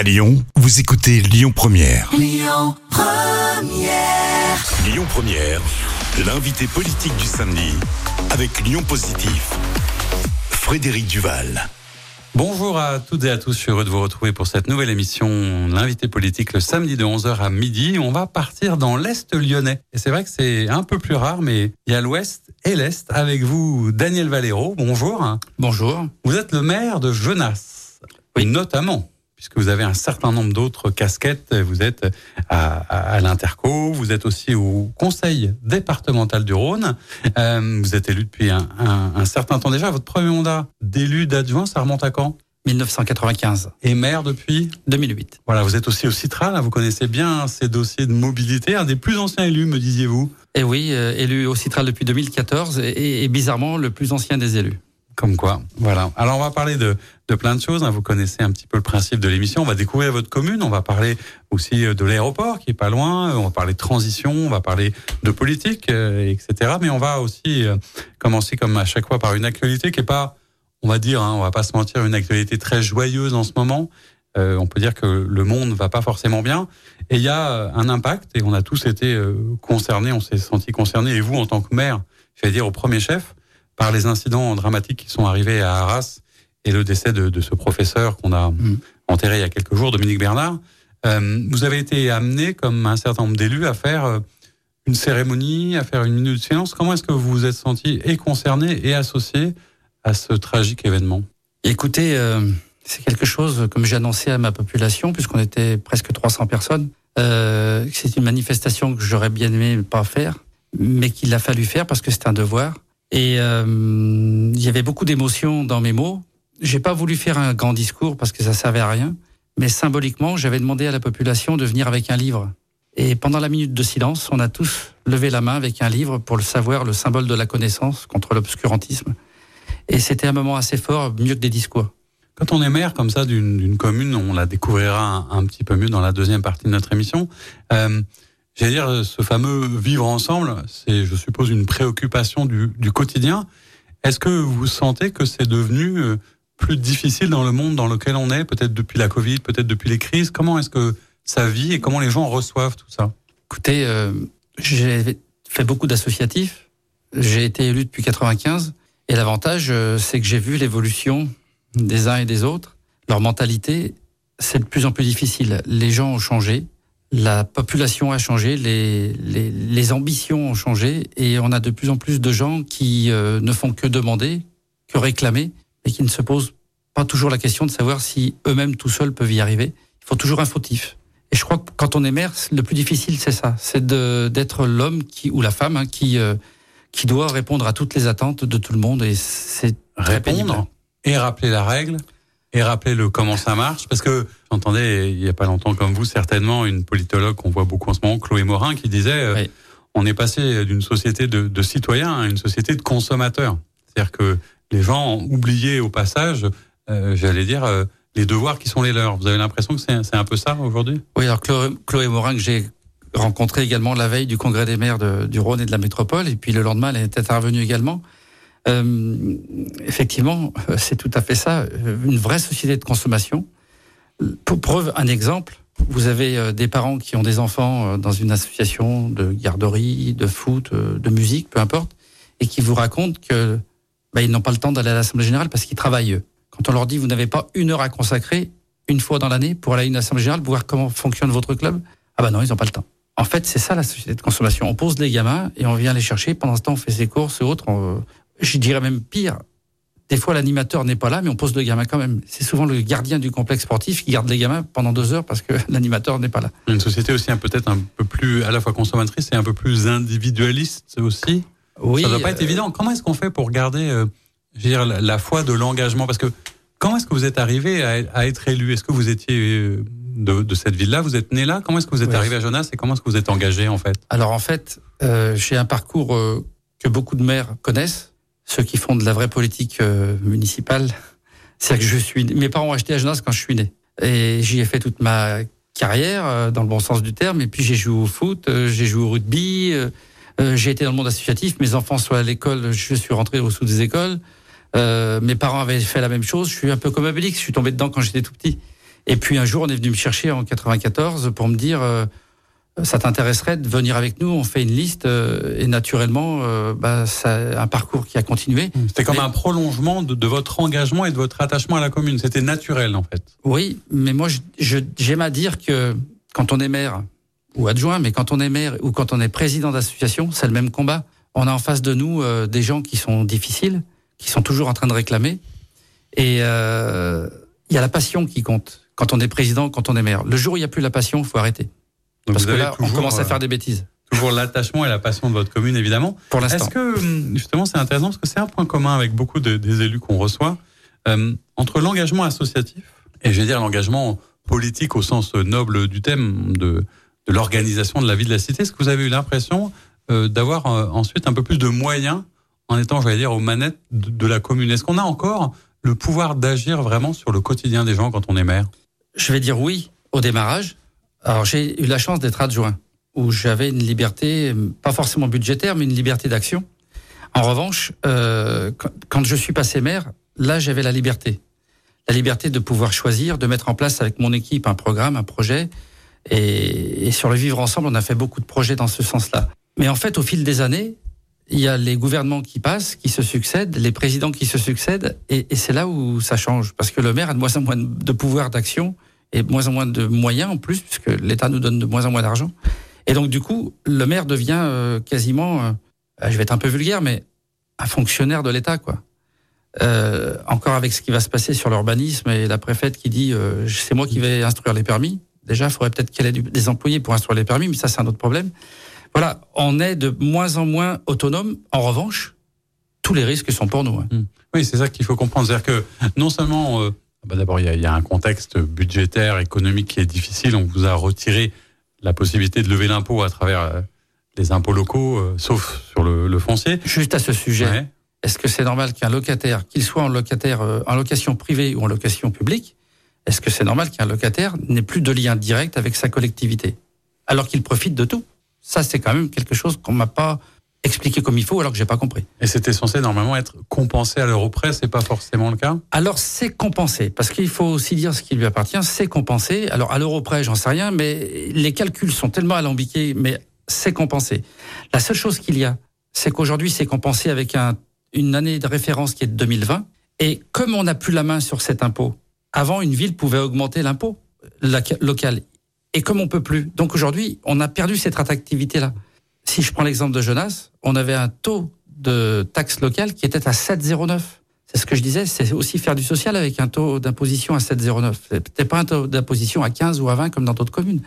À Lyon, vous écoutez Lyon Première. Lyon Première. Lyon Première, l'invité politique du samedi avec Lyon Positif. Frédéric Duval. Bonjour à toutes et à tous, je suis heureux de vous retrouver pour cette nouvelle émission, l'invité politique le samedi de 11h à midi. On va partir dans l'Est lyonnais. Et c'est vrai que c'est un peu plus rare, mais il y a l'Ouest et l'Est. Avec vous, Daniel Valero, bonjour. Bonjour. Vous êtes le maire de Genasse, Oui. notamment, puisque vous avez un certain nombre d'autres casquettes. Vous êtes à, à, à l'Interco, vous êtes aussi au Conseil départemental du Rhône. Euh, vous êtes élu depuis un, un- un certain temps déjà. Votre premier mandat d'élu d'adjoint, ça remonte à quand? 1995, Et maire depuis? 2008. Voilà, vous êtes aussi au Citral, hein, vous connaissez bien ces dossiers de mobilité, un des plus anciens élus, me disiez-vous. Et oui, euh, élu au Citral depuis 2014 et, et bizarrement le plus ancien des élus. Comme quoi, voilà. Alors on va parler de, de plein de choses. hein. Vous connaissez un petit peu le principe de l'émission. On va découvrir votre commune. On va parler aussi euh, de l'aéroport qui est pas loin. On va parler de transition. On va parler de politique, euh, etc. Mais on va aussi euh, commencer comme à chaque fois par une actualité qui est pas, on va dire, hein, on va pas se mentir, une actualité très joyeuse en ce moment. Euh, on peut dire que le monde va pas forcément bien. Et il y a euh, un impact. Et on a tous été euh, concernés. On s'est senti concernés. Et vous, en tant que maire, je vais dire au premier chef par les incidents dramatiques qui sont arrivés à Arras et le décès de, de ce professeur qu'on a Mm. enterré il y a quelques jours, Dominique Bernard. Euh, vous avez été amené, comme un certain nombre d'élus, à faire euh, une cérémonie, à faire une minute de silence. Comment est-ce que vous vous êtes senti et concerné et associé à ce tragique événement? Écoutez, euh, c'est quelque chose, comme j'ai annoncé à ma population, puisqu'on était presque 300 personnes, euh, c'est une manifestation que j'aurais bien aimé ne pas faire, mais qu'il a fallu faire parce que c'est un devoir. Et euh, il y avait beaucoup d'émotions dans mes mots. J'ai pas voulu faire un grand discours parce que ça servait à rien, mais symboliquement, j'avais demandé à la population de venir avec un livre. Et pendant la minute de silence, on a tous levé la main avec un livre pour le savoir, le symbole de la connaissance contre l'obscurantisme. Et c'était un moment assez fort, mieux que des discours. Quand on est maire comme ça d'une commune, on la découvrira un, un petit peu mieux dans la deuxième partie de notre émission. Euh, J'allais dire, ce fameux vivre ensemble, c'est, je suppose, une préoccupation du, du quotidien. Est-ce que vous sentez que c'est devenu euh, plus difficile dans le monde dans lequel on est, peut-être depuis la Covid, peut-être depuis les crises Comment est-ce que ça vit et comment les gens reçoivent tout ça? Écoutez, euh, j'ai fait beaucoup d'associatifs. J'ai été élu depuis 95. Et l'avantage, euh, c'est que j'ai vu l'évolution des uns et des autres. Leur mentalité, c'est de plus en plus difficile. Les gens ont changé. La population a changé, les, les, les ambitions ont changé, et on a de plus en plus de gens qui euh, ne font que demander, que réclamer, et qui ne se posent pas toujours la question de savoir si eux-mêmes tout seuls peuvent y arriver. Il faut toujours un fautif. Et je crois que quand on est maire, le plus difficile, c'est ça, c'est d'être l'homme qui ou la femme hein, qui euh, qui doit répondre à toutes les attentes de tout le monde, et c'est pénible. Répondre et rappeler la règle et rappeler le comment ça marche parce que j'entendais il y a pas longtemps comme vous certainement une politologue qu'on voit beaucoup en ce moment Chloé Morin qui disait euh, Oui. on est passé d'une société de, de citoyens à une société de consommateurs c'est-à-dire que les gens ont oublié au passage euh, j'allais dire euh, les devoirs qui sont les leurs vous avez l'impression que c'est un peu ça aujourd'hui? Oui, alors Chloé, Morin, que j'ai rencontré également la veille du congrès des maires du Rhône et de la métropole, et puis le lendemain, elle est intervenue également. Euh, effectivement, c'est tout à fait ça, une vraie société de consommation. Pour preuve, un exemple, vous avez des parents qui ont des enfants dans une association de garderie, de foot, de musique, peu importe, et qui vous racontent que bah, ils n'ont pas le temps d'aller à l'Assemblée générale parce qu'ils travaillent. eux. Quand on leur dit vous n'avez pas une heure à consacrer une fois dans l'année pour aller à une Assemblée générale, pour voir comment fonctionne votre club, ah bah non, ils n'ont pas le temps. En fait, c'est ça la société de consommation. On pose les gamins et on vient les chercher. Pendant ce temps, on fait ses courses et autres. On- je dirais même pire. Des fois, l'animateur n'est pas là, mais on pose le gamin quand même. C'est souvent le gardien du complexe sportif qui garde les gamins pendant deux heures parce que l'animateur n'est pas là. une société aussi un- peut-être un peu plus à la fois consommatrice et un peu plus individualiste aussi Oui, ça doit pas être euh, évident. Comment est-ce qu'on fait pour garder, euh, dire, la, foi de l'engagement? Parce que comment est-ce que vous êtes arrivé à, être élu? Est-ce que vous étiez euh, de, de cette ville-là? Vous êtes né là? Comment est-ce que vous êtes Oui. arrivé à Jonas et comment est-ce que vous êtes engagé en fait? Alors en fait, euh, j'ai un parcours euh, que beaucoup de maires connaissent, ceux qui font de la vraie politique euh, municipale. C'est-à-dire que je suis, mes parents ont acheté à Genasse quand je suis né, et j'y ai fait toute ma carrière dans le bon sens du terme. Et puis j'ai joué au foot, j'ai joué au rugby, j'ai été dans le monde associatif. Mes enfants sont à l'école, je suis rentré au sous des écoles. Euh, mes parents avaient fait la même chose. Je suis un peu comme Obélix, je suis tombé dedans quand j'étais tout petit. Et puis un jour, on est venu me chercher en 94 pour me dire euh, ça t'intéresserait de venir avec nous On fait une liste euh, et naturellement, euh, bah, c'est un parcours qui a continué. C'était comme Mais- un prolongement de, de votre engagement et de votre attachement à la commune. C'était naturel en fait. Oui, mais moi, j'aime à dire que quand on est maire ou adjoint, mais quand on est maire ou quand on est président d'association, c'est le même combat. On a en face de nous euh, des gens qui sont difficiles, qui sont toujours en train de réclamer. Et euh, il y a la passion qui compte quand on est président, quand on est maire. Le jour où il n'y a plus la passion, il faut arrêter. Donc Parce que là, on commence à euh, faire des bêtises. toujours l'attachement et la passion de votre commune évidemment. Pour l'instant. Est-ce que hum, justement c'est intéressant parce que c'est un point commun avec beaucoup de- des élus qu'on reçoit euh, entre l'engagement associatif et je vais dire l'engagement politique au sens noble du thème de, l'organisation de la vie de la cité. Est-ce que vous avez eu l'impression euh, d'avoir euh, ensuite un peu plus de moyens en étant, je vais dire, aux manettes de, la commune? Est-ce qu'on a encore le pouvoir d'agir vraiment sur le quotidien des gens quand on est maire? Je vais dire oui au démarrage. Alors j'ai eu la chance d'être adjoint, où j'avais une liberté, pas forcément budgétaire, mais une liberté d'action. En revanche, euh, quand je suis passé maire, là j'avais la liberté. La liberté de pouvoir choisir, de mettre en place avec mon équipe un programme, un projet. Et, et sur le vivre ensemble, on a fait beaucoup de projets dans ce sens-là. Mais en fait, au fil des années, il y a les gouvernements qui passent, qui se succèdent, les présidents qui se succèdent, et, et c'est là où ça change. Parce que le maire a de moins en moins de pouvoir d'action et de moins en moins de moyens en plus, puisque l'État nous donne de moins en moins d'argent. Et donc, du coup, le maire devient euh, quasiment, euh, je vais être un peu vulgaire, mais un fonctionnaire de l'État, quoi. Euh, encore avec ce qui va se passer sur l'urbanisme et la préfète qui dit euh, c'est moi qui vais instruire les permis. Déjà, il faudrait peut-être qu'elle ait des employés pour instruire les permis, mais ça, c'est un autre problème. Voilà, on est de moins en moins autonome. En revanche, tous les risques sont pour nous. hein. Oui, c'est ça qu'il faut comprendre. C'est-à-dire que non seulement, euh, bah d'abord, il y, a- il y a un contexte budgétaire, économique qui est difficile. On vous a retiré la possibilité de lever l'impôt à travers euh, les impôts locaux, euh, sauf sur le, le foncier. Juste à ce sujet, Ouais. est-ce que c'est normal qu'un locataire, qu'il soit en locataire, en location privée ou en location publique, est-ce que c'est normal qu'un locataire n'ait plus de lien direct avec sa collectivité, alors qu'il profite de tout? Ça, c'est quand même quelque chose qu'on m'a pas expliqué comme il faut, alors que j'ai pas compris. Et c'était censé normalement être compensé à l'euro près. C'est pas forcément le cas? Alors c'est compensé, parce qu'il faut aussi dire ce qui lui appartient, c'est compensé. Alors à l'euro près, j'en sais rien, mais les calculs sont tellement alambiqués, mais c'est compensé. La seule chose qu'il y a, c'est qu'aujourd'hui c'est compensé avec un, une année de référence qui est de 2020. Et comme on n'a plus la main sur cet impôt, avant une ville pouvait augmenter l'impôt local. Et comme on peut plus, donc aujourd'hui on a perdu cette attractivité-là. Si je prends l'exemple de Jonas, on avait un taux de taxe locale qui était à 7,09. C'est ce que je disais, c'est aussi faire du social avec un taux d'imposition à 7,09. C'était pas un taux d'imposition à 15 ou à 20 comme dans d'autres communes.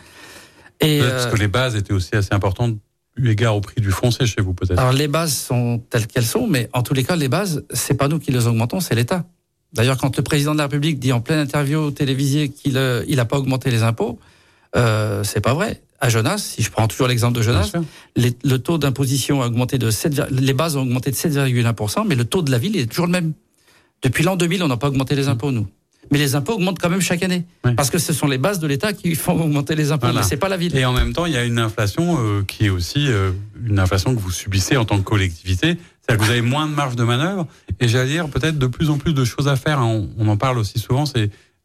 Et Peut-être Parce euh, que les bases étaient aussi assez importantes eu égard au prix du foncier chez vous, peut-être. alors les bases sont telles qu'elles sont, mais en tous les cas, les bases, c'est pas nous qui les augmentons, c'est l'État. D'ailleurs, quand le président de la République dit en pleine interview télévisée qu'il euh, il a pas augmenté les impôts, euh, c'est pas vrai. À Jonas, si je prends toujours l'exemple de Jonas, les- le taux d'imposition a augmenté de 7, vir- les bases ont augmenté de 7,1%, mais le taux de la ville est toujours le même. Depuis l'an 2000, on n'a pas augmenté les impôts, nous. Mais les impôts augmentent quand même chaque année. Oui. Parce que ce sont les bases de l'État qui font augmenter les impôts, Voilà. mais c'est pas la ville. Et en même temps, il y a une inflation euh, qui est aussi euh, une inflation que vous subissez en tant que collectivité. C'est-à-dire que vous avez moins de marge de manœuvre. Et j'allais dire peut-être de plus en plus de choses à faire. hein. On, en parle aussi souvent.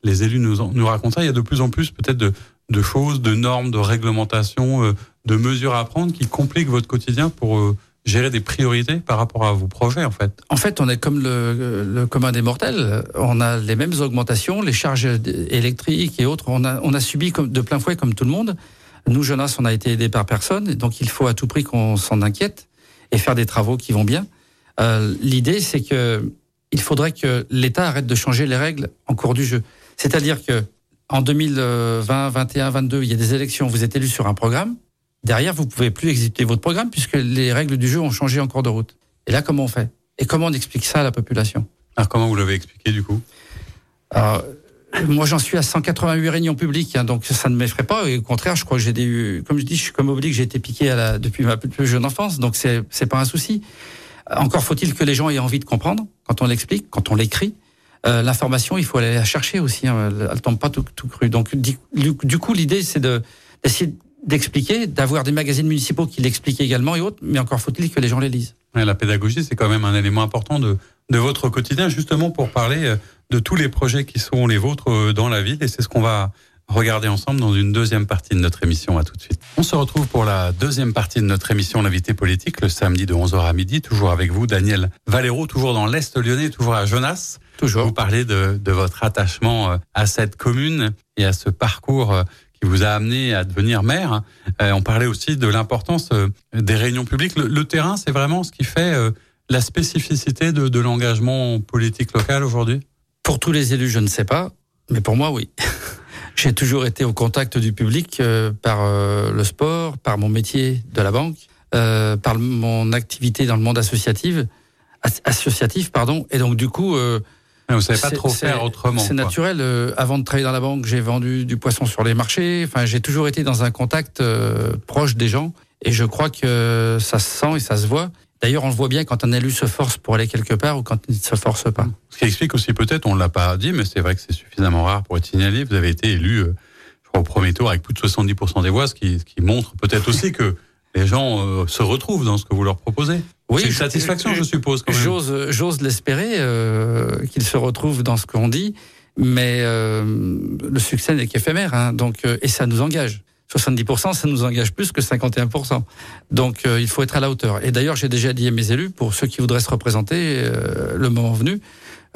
Les élus nous, en- nous racontent ça. Il y a de plus en plus peut-être de, choses, de normes, de réglementations, euh, de mesures à prendre qui compliquent votre quotidien pour euh, gérer des priorités par rapport à vos projets, en fait. En fait, on est comme le, commun des mortels. On a les mêmes augmentations, les charges électriques et autres. On a, subi de plein fouet comme tout le monde. Nous, Jonas, on a été aidés par personne. Donc, il faut à tout prix qu'on s'en inquiète et faire des travaux qui vont bien. Euh, L'idée, c'est que il faudrait que l'État arrête de changer les règles en cours du jeu. C'est-à-dire que en 2020, 21, 22, il y a des élections. Vous êtes élu sur un programme. Derrière, vous pouvez plus exécuter votre programme puisque les règles du jeu ont changé en cours de route. Et là, comment on fait? Et comment on explique ça à la population? Alors, comment vous l'avez expliqué, du coup? Alors, euh, moi, j'en suis à 188 réunions publiques, hein, donc ça ne m'effraie pas. Et au contraire, je crois que j'ai des, comme je dis, je suis comme oblique, j'ai été piqué à la, depuis ma plus jeune enfance, donc c'est c'est pas un souci. Encore faut-il que les gens aient envie de comprendre quand on l'explique, quand on l'écrit. Euh, L'information, il faut aller la chercher aussi. Hein, elle, tombe pas tout, tout cru. Donc, du, coup, l'idée, c'est de d'essayer d'expliquer, d'avoir des magazines municipaux qui l'expliquent également et autres. Mais encore faut-il que les gens les lisent. Ouais, La pédagogie, c'est quand même un élément important de, de votre quotidien, justement pour parler euh, de tous les projets qui sont les vôtres euh, dans la ville. Et c'est ce qu'on va regarder ensemble dans une deuxième partie de notre émission. À tout de suite. On se retrouve pour la deuxième partie de notre émission L'invité politique le samedi de 11h à midi. Toujours avec vous, Daniel Valero, toujours dans l'Est lyonnais, toujours à Jonas. Toujours. Vous parlez de, de votre attachement euh, à cette commune et à ce parcours euh, qui vous a amené à devenir maire. Euh, on parlait aussi de l'importance des réunions publiques. Le, le terrain, c'est vraiment ce qui fait la spécificité de, de l'engagement politique local aujourd'hui? Pour tous les élus, je ne sais pas, mais pour moi, oui. J'ai toujours été au contact du public euh, par euh, le sport, par mon métier de la banque, euh, par mon activité dans le monde associatif, associatif pardon. Et donc du coup, euh, vous savez pas trop faire autrement. C'est naturel. avant de travailler dans la banque, j'ai vendu du poisson sur les marchés. Enfin, j'ai toujours été dans un contact proche des gens, et je crois que ça se sent et ça se voit. D'ailleurs, on le voit bien quand un élu se force pour aller quelque part ou quand il ne se force pas. Ce qui explique aussi peut-être, on ne l'a pas dit, mais c'est vrai que c'est suffisamment rare pour être signalé. Vous avez été élu euh, je crois, au premier tour avec plus de 70% des voix, ce qui, ce qui montre peut-être aussi que les gens euh, se retrouvent dans ce que vous leur proposez. Oui, c'est une satisfaction, je, suppose. J'ose, j'ose l'espérer euh, qu'ils se retrouvent dans ce qu'on dit, mais euh, le succès n'est qu'éphémère, hein, donc et ça nous engage. 70%, ça nous engage plus que 51%. Donc euh, il faut être à la hauteur. Et d'ailleurs, j'ai déjà dit à mes élus, pour ceux qui voudraient se représenter, euh, le moment venu,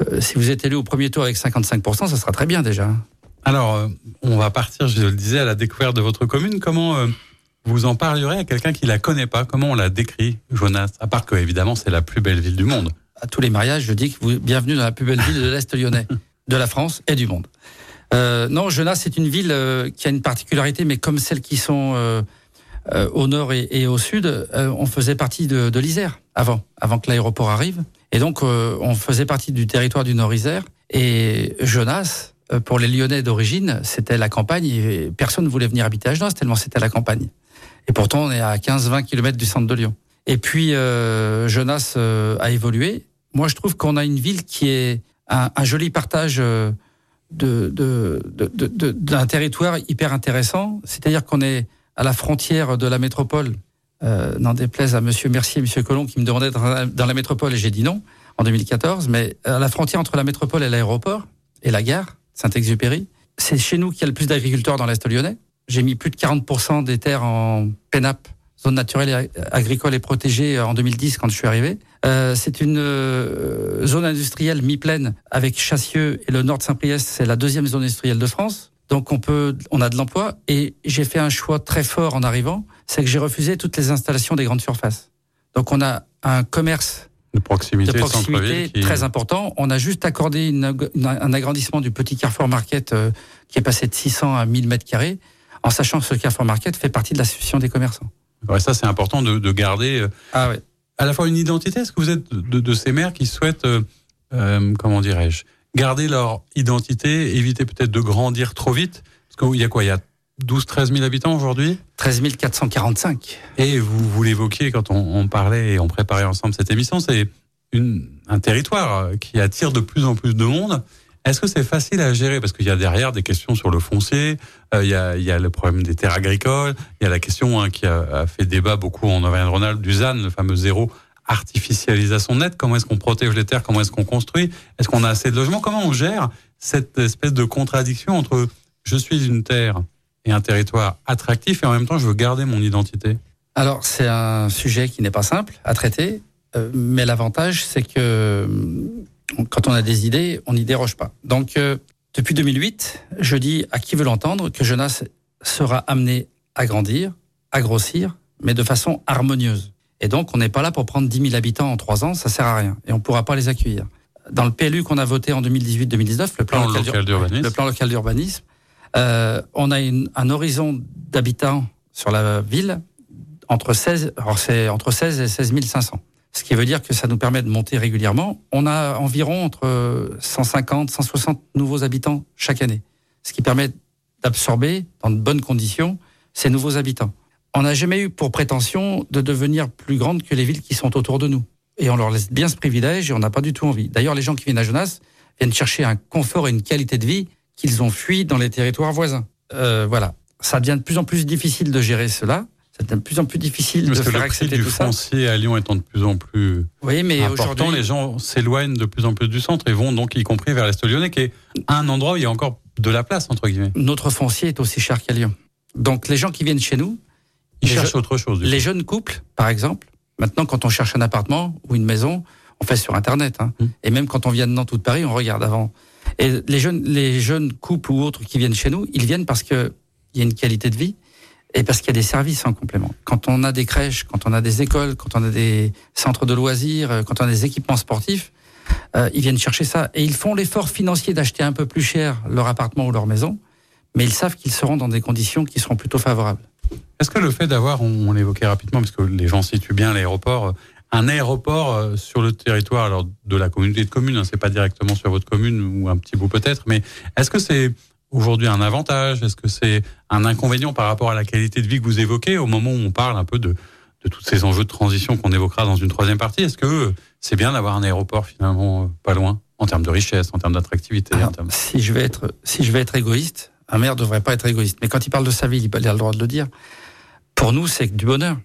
euh, si vous êtes élu au premier tour avec 55%, ça sera très bien déjà. Alors, on va partir, je le disais, à la découverte de votre commune. Comment vous en parlerez à quelqu'un qui la connaît pas? Comment on la décrit, Jonas? À part que, évidemment, c'est la plus belle ville du monde. À tous les mariages, je dis que vous bienvenue dans la plus belle ville de l'Est lyonnais, de la France et du monde. Euh, non, Genasse, c'est une ville euh, qui a une particularité, mais comme celles qui sont euh, au nord et, au sud, on faisait partie de, l'Isère avant, avant que l'aéroport arrive. Et donc, on faisait partie du territoire du Nord-Isère. Et Genasse, pour les Lyonnais d'origine, c'était la campagne et personne ne voulait venir habiter à Genasse tellement c'était la campagne. Et pourtant, on est à 15-20 km du centre de Lyon. Et puis, Genasse a évolué. Moi, je trouve qu'on a une ville qui est un joli partage d'un de, territoire hyper intéressant. C'est-à-dire qu'on est à la frontière de la métropole. Euh, N'en déplaise à Monsieur Mercier et Monsieur Colomb qui me demandaient d'être dans la métropole et j'ai dit non en 2014. Mais à la frontière entre la métropole et l'aéroport et la gare Saint-Exupéry, c'est chez nous qu'il y a le plus d'agriculteurs dans l'Est lyonnais. J'ai mis plus de 40% des terres en PENAP, zone naturelle agricole et protégée en 2010 quand je suis arrivé. Euh, c'est une euh, zone industrielle mi-pleine avec Chassieux et le nord de Saint-Priest, c'est la deuxième zone industrielle de France. Donc on peut, on a de l'emploi et j'ai fait un choix très fort en arrivant, c'est que j'ai refusé toutes les installations des grandes surfaces. Donc on a un commerce de proximité, très important. On a juste accordé un agrandissement du petit Carrefour Market euh, qui est passé de 600 à 1000 mètres carrés, en sachant que ce Carrefour Market fait partie de l'association des commerçants. Ouais, ça c'est important de, de garder. Ah ouais à la fois une identité Est-ce que vous êtes de, de ces maires qui souhaitent, euh, euh, comment dirais-je, garder leur identité, éviter peut-être de grandir trop vite? Parce qu'il y a quoi? Il y a 12, 13 000 habitants aujourd'hui? 13 445. Et vous, vous l'évoquiez quand on, on, parlait et on préparait ensemble cette émission, c'est un territoire qui attire de plus en plus de monde. Est-ce que c'est facile à gérer? Parce qu'il y a derrière des questions sur le foncier, euh, il, y a, le problème des terres agricoles, il y a la question hein, qui a, a, fait débat beaucoup en Auvergne-Rhône-Alpes du ZAN, le fameux zéro artificialisation nette. Comment est-ce qu'on protège les terres? Comment est-ce qu'on construit? Est-ce qu'on a assez de logements? Comment on gère cette espèce de contradiction entre je suis une terre et un territoire attractif et en même temps je veux garder mon identité? Alors c'est un sujet qui n'est pas simple à traiter, euh, mais l'avantage c'est que quand on a des idées, on n'y déroge pas. Donc, euh, depuis 2008, je dis à qui veut l'entendre que Jonas sera amené à grandir, à grossir, mais de façon harmonieuse. Et donc, on n'est pas là pour prendre 10 000 habitants en trois ans, ça sert à rien. Et on ne pourra pas les accueillir. Dans le PLU qu'on a voté en 2018-2019, le plan, local, d'urbanisme, le plan local d'urbanisme, euh, on a une, un horizon d'habitants sur la ville entre 16, alors c'est entre 16 et 16 500 ce qui veut dire que ça nous permet de monter régulièrement. On a environ entre 150, 160 nouveaux habitants chaque année, ce qui permet d'absorber dans de bonnes conditions ces nouveaux habitants. On n'a jamais eu pour prétention de devenir plus grande que les villes qui sont autour de nous. Et on leur laisse bien ce privilège et on n'a pas du tout envie. D'ailleurs, les gens qui viennent à Jonas viennent chercher un confort et une qualité de vie qu'ils ont fui dans les territoires voisins. Euh, voilà. Ça devient de plus en plus difficile de gérer cela c'est de plus en plus difficile Parce de que faire le prix accepter du tout ça. foncier à Lyon étant de plus en plus Oui, mais important, les gens s'éloignent de plus en plus du centre et vont donc y compris vers l'Est lyonnais, qui est un endroit où il y a encore de la place, entre guillemets. notre foncier est aussi cher qu'à Lyon. Donc les gens qui viennent chez nous, Ils cherchent autre chose. les coup. jeunes couples, par exemple, maintenant quand on cherche un appartement ou une maison, on fait sur Internet. hein. Mm. Et même quand on vient de Nantes ou de Paris, on regarde avant. Et les jeunes, les jeunes couples ou autres qui viennent chez nous, ils viennent parce qu'il y a une qualité de vie et parce qu'il y a des services en complément. Quand on a des crèches, quand on a des écoles, quand on a des centres de loisirs, euh, quand on a des équipements sportifs, euh, ils viennent chercher ça. Et ils font l'effort financier d'acheter un peu plus cher leur appartement ou leur maison, mais ils savent qu'ils seront dans des conditions qui seront plutôt favorables. Est-ce que le fait d'avoir, on, l'évoquait rapidement, parce que les gens situent bien l'aéroport, euh, un aéroport sur le territoire alors de la communauté de communes, hein, c'est pas directement sur votre commune ou un petit bout peut-être, mais est-ce que c'est aujourd'hui un avantage? Est-ce que c'est un inconvénient par rapport à la qualité de vie que vous évoquez au moment où on parle un peu de, de tous ces enjeux de transition qu'on évoquera dans une troisième partie? Est-ce que c'est bien d'avoir un aéroport finalement euh, pas loin en termes de richesse, en termes d'attractivité termes- si je vais être, si je vais être égoïste, un maire devrait pas être égoïste. Mais quand il parle de sa ville, il a le droit de le dire. Pour nous, c'est du bonheur,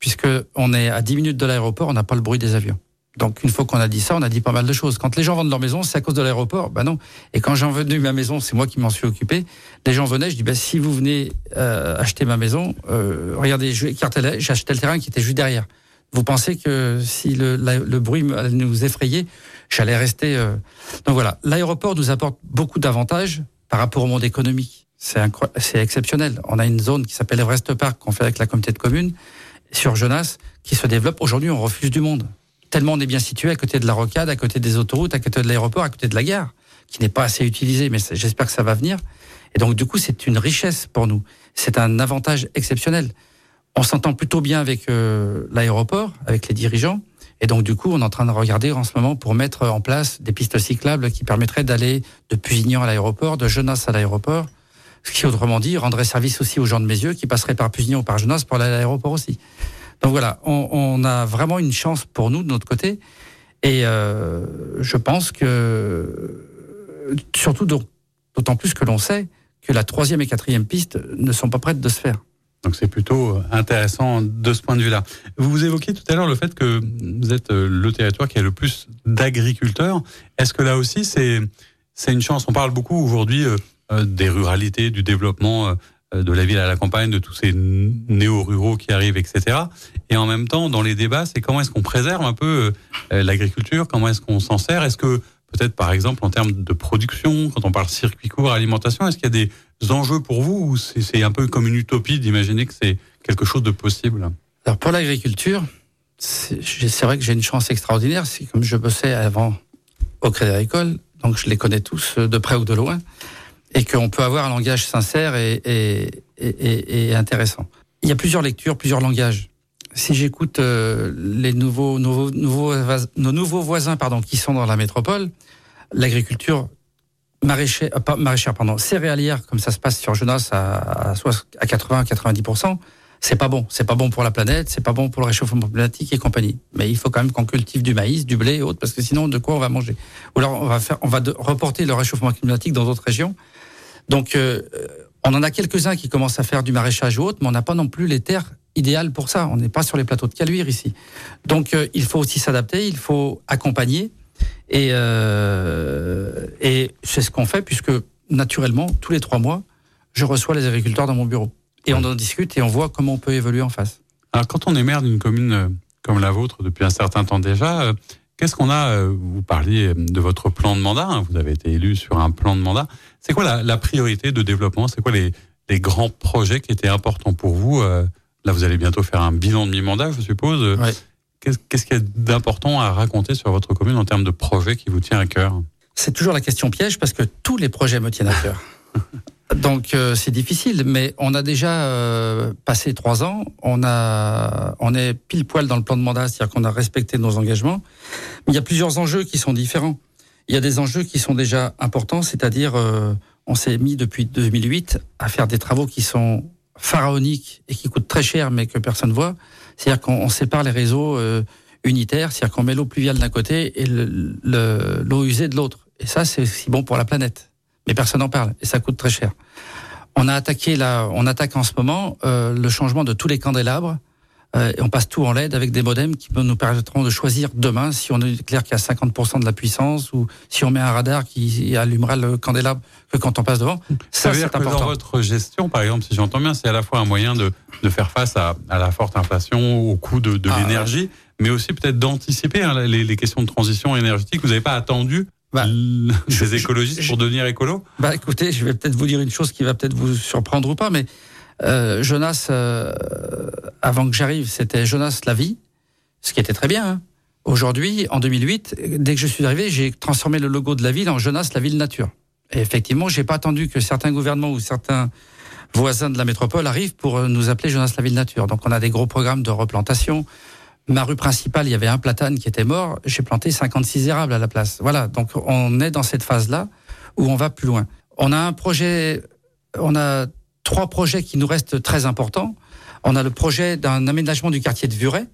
puisque on est à 10 minutes de l'aéroport, on n'a pas le bruit des avions. Donc une fois qu'on a dit ça, on a dit pas mal de choses. Quand les gens vendent leur maison, c'est à cause de l'aéroport. Ben non. Et quand j'ai venu ma maison, c'est moi qui m'en suis occupé. Les gens venaient, je dis ben si vous venez euh, acheter ma maison, euh, regardez, j'ai acheté le terrain qui était juste derrière. Vous pensez que si le, le bruit allait nous effrayait, j'allais rester. euh, Donc voilà, l'aéroport nous apporte beaucoup d'avantages par rapport au monde économique. C'est c'est exceptionnel. On a une zone qui s'appelle Everest Park qu'on fait avec la communauté de communes sur Jonas qui se développe. Aujourd'hui, on refuse du monde. Tellement on est bien situé à côté de la rocade, à côté des autoroutes, à côté de l'aéroport, à côté de la gare, qui n'est pas assez utilisée, mais j'espère que ça va venir. Et donc, du coup, c'est une richesse pour nous. C'est un avantage exceptionnel. On s'entend plutôt bien avec euh, l'aéroport, avec les dirigeants. Et donc, du coup, on est en train de regarder en ce moment pour mettre en place des pistes cyclables qui permettraient d'aller de Pusignan à l'aéroport, de Genasse à l'aéroport. Ce qui, autrement dit, rendrait service aussi aux gens de mes yeux qui passeraient par Pusignan ou par Genasse pour aller à l'aéroport aussi. Donc voilà, on, a vraiment une chance pour nous de notre côté. Et euh, je pense que, surtout d'autant plus que l'on sait que la troisième et quatrième piste ne sont pas prêtes de se faire. Donc c'est plutôt intéressant de ce point de vue-là. Vous évoquiez tout à l'heure le fait que vous êtes euh, le territoire qui a le plus d'agriculteurs. Est-ce que là aussi c'est c'est une chance? On parle beaucoup aujourd'hui euh, euh, des ruralités, du développement euh, de la ville à la campagne, de tous ces néo-ruraux qui arrivent, etc. Et en même temps, dans les débats, c'est comment est-ce qu'on préserve un peu euh, l'agriculture Comment est-ce qu'on s'en sert? Est-ce que peut-être par exemple en termes de production, quand on parle circuit court, alimentation, est-ce qu'il y a des enjeux pour vous ou c'est un peu comme une utopie d'imaginer que c'est quelque chose de possible? Alors pour l'agriculture, c'est vrai que j'ai une chance extraordinaire. C'est comme je bossais avant au Crédit Agricole, donc je les connais tous euh, de près ou de loin, et qu'on peut avoir un langage sincère et, et, et, et- intéressant. Il y a plusieurs lectures, plusieurs langages. Si j'écoute euh, les nouveaux, nouveaux, nouveaux, nos nouveaux voisins pardon, qui sont dans la métropole, l'agriculture maraîchère, euh, pas maraîchère, pardon, céréalière, comme ça se passe sur Genasse à, à, soix- à 80-90%, c'est pas bon. C'est pas bon pour la planète, c'est pas bon pour le réchauffement climatique et compagnie. Mais il faut quand même qu'on cultive du maïs, du blé et autres, parce que sinon, de quoi on va manger? Ou alors, on va faire, on va reporter le réchauffement climatique dans d'autres régions. Donc, euh, euh, on en a quelques-uns qui commencent à faire du maraîchage ou autre, mais on n'a pas non plus les terres idéales pour ça. On n'est pas sur les plateaux de Caluire ici. Donc, euh, il faut aussi s'adapter, il faut accompagner. Et, euh, et c'est ce qu'on fait, puisque naturellement, tous les trois mois, je reçois les agriculteurs dans mon bureau. Et on en discute et on voit comment on peut évoluer en face. Alors quand on est maire d'une commune euh, comme la vôtre depuis un certain temps déjà, euh, qu'est-ce qu'on a euh, Vous parliez de votre plan de mandat, hein, vous avez été élu sur un plan de mandat. C'est quoi la, la priorité de développement? C'est quoi les, les grands projets qui étaient importants pour vous euh, Là, vous allez bientôt faire un bilan de mi-mandat, je suppose. Euh, Ouais. Qu'est-ce qu'il y a d'important à raconter sur votre commune en termes de projets qui vous tient à cœur? C'est toujours la question piège parce que tous les projets me tiennent à cœur. Donc euh, c'est difficile, mais on a déjà euh, passé trois ans. On a, on est pile poil dans le plan de mandat, c'est-à-dire qu'on a respecté nos engagements. Mais il y a plusieurs enjeux qui sont différents. Il y a des enjeux qui sont déjà importants, c'est-à-dire euh, on s'est mis depuis 2008 à faire des travaux qui sont pharaoniques et qui coûtent très cher, mais que personne voit. C'est-à-dire qu'on on sépare les réseaux euh, unitaires, c'est-à-dire qu'on met l'eau pluviale d'un côté et le- le- l'eau usée de l'autre. Et ça, c'est aussi bon pour la planète. Mais personne n'en parle et ça coûte très cher. On a attaqué là, on attaque en ce moment euh, le changement de tous les candélabres. Euh, et on passe tout en LED avec des modems qui nous permettront de choisir demain si on y a 50% de la puissance ou si on met un radar qui allumera le candélabre que quand on passe devant. Ça, veut dire que dans votre gestion, par exemple, si j'entends bien, c'est à la fois un moyen de, de faire face à, à, la forte inflation, au coût de, de ah, l'énergie, mais aussi peut-être d'anticiper hein, les, les, questions de transition énergétique. Vous n'avez pas attendu bah, les écologistes pour devenir écolo? Bah écoutez, je vais peut-être vous dire une chose qui va peut-être vous surprendre ou pas, mais euh, Jonas, euh, avant que j'arrive, c'était Jonas la vie, ce qui était très bien. Hein. Aujourd'hui, en 2008, dès que je suis arrivé, j'ai transformé le logo de la ville en Jonas la ville nature. Et effectivement, j'ai pas attendu que certains gouvernements ou certains voisins de la métropole arrivent pour nous appeler Jonas la ville nature. Donc on a des gros programmes de replantation. Ma rue principale, il y avait un platane qui était mort. J'ai planté 56 érables à la place. Voilà. Donc on est dans cette phase-là où on va plus loin. On a un projet, on a trois projets qui nous restent très importants. On a le projet d'un aménagement du quartier de Vuret,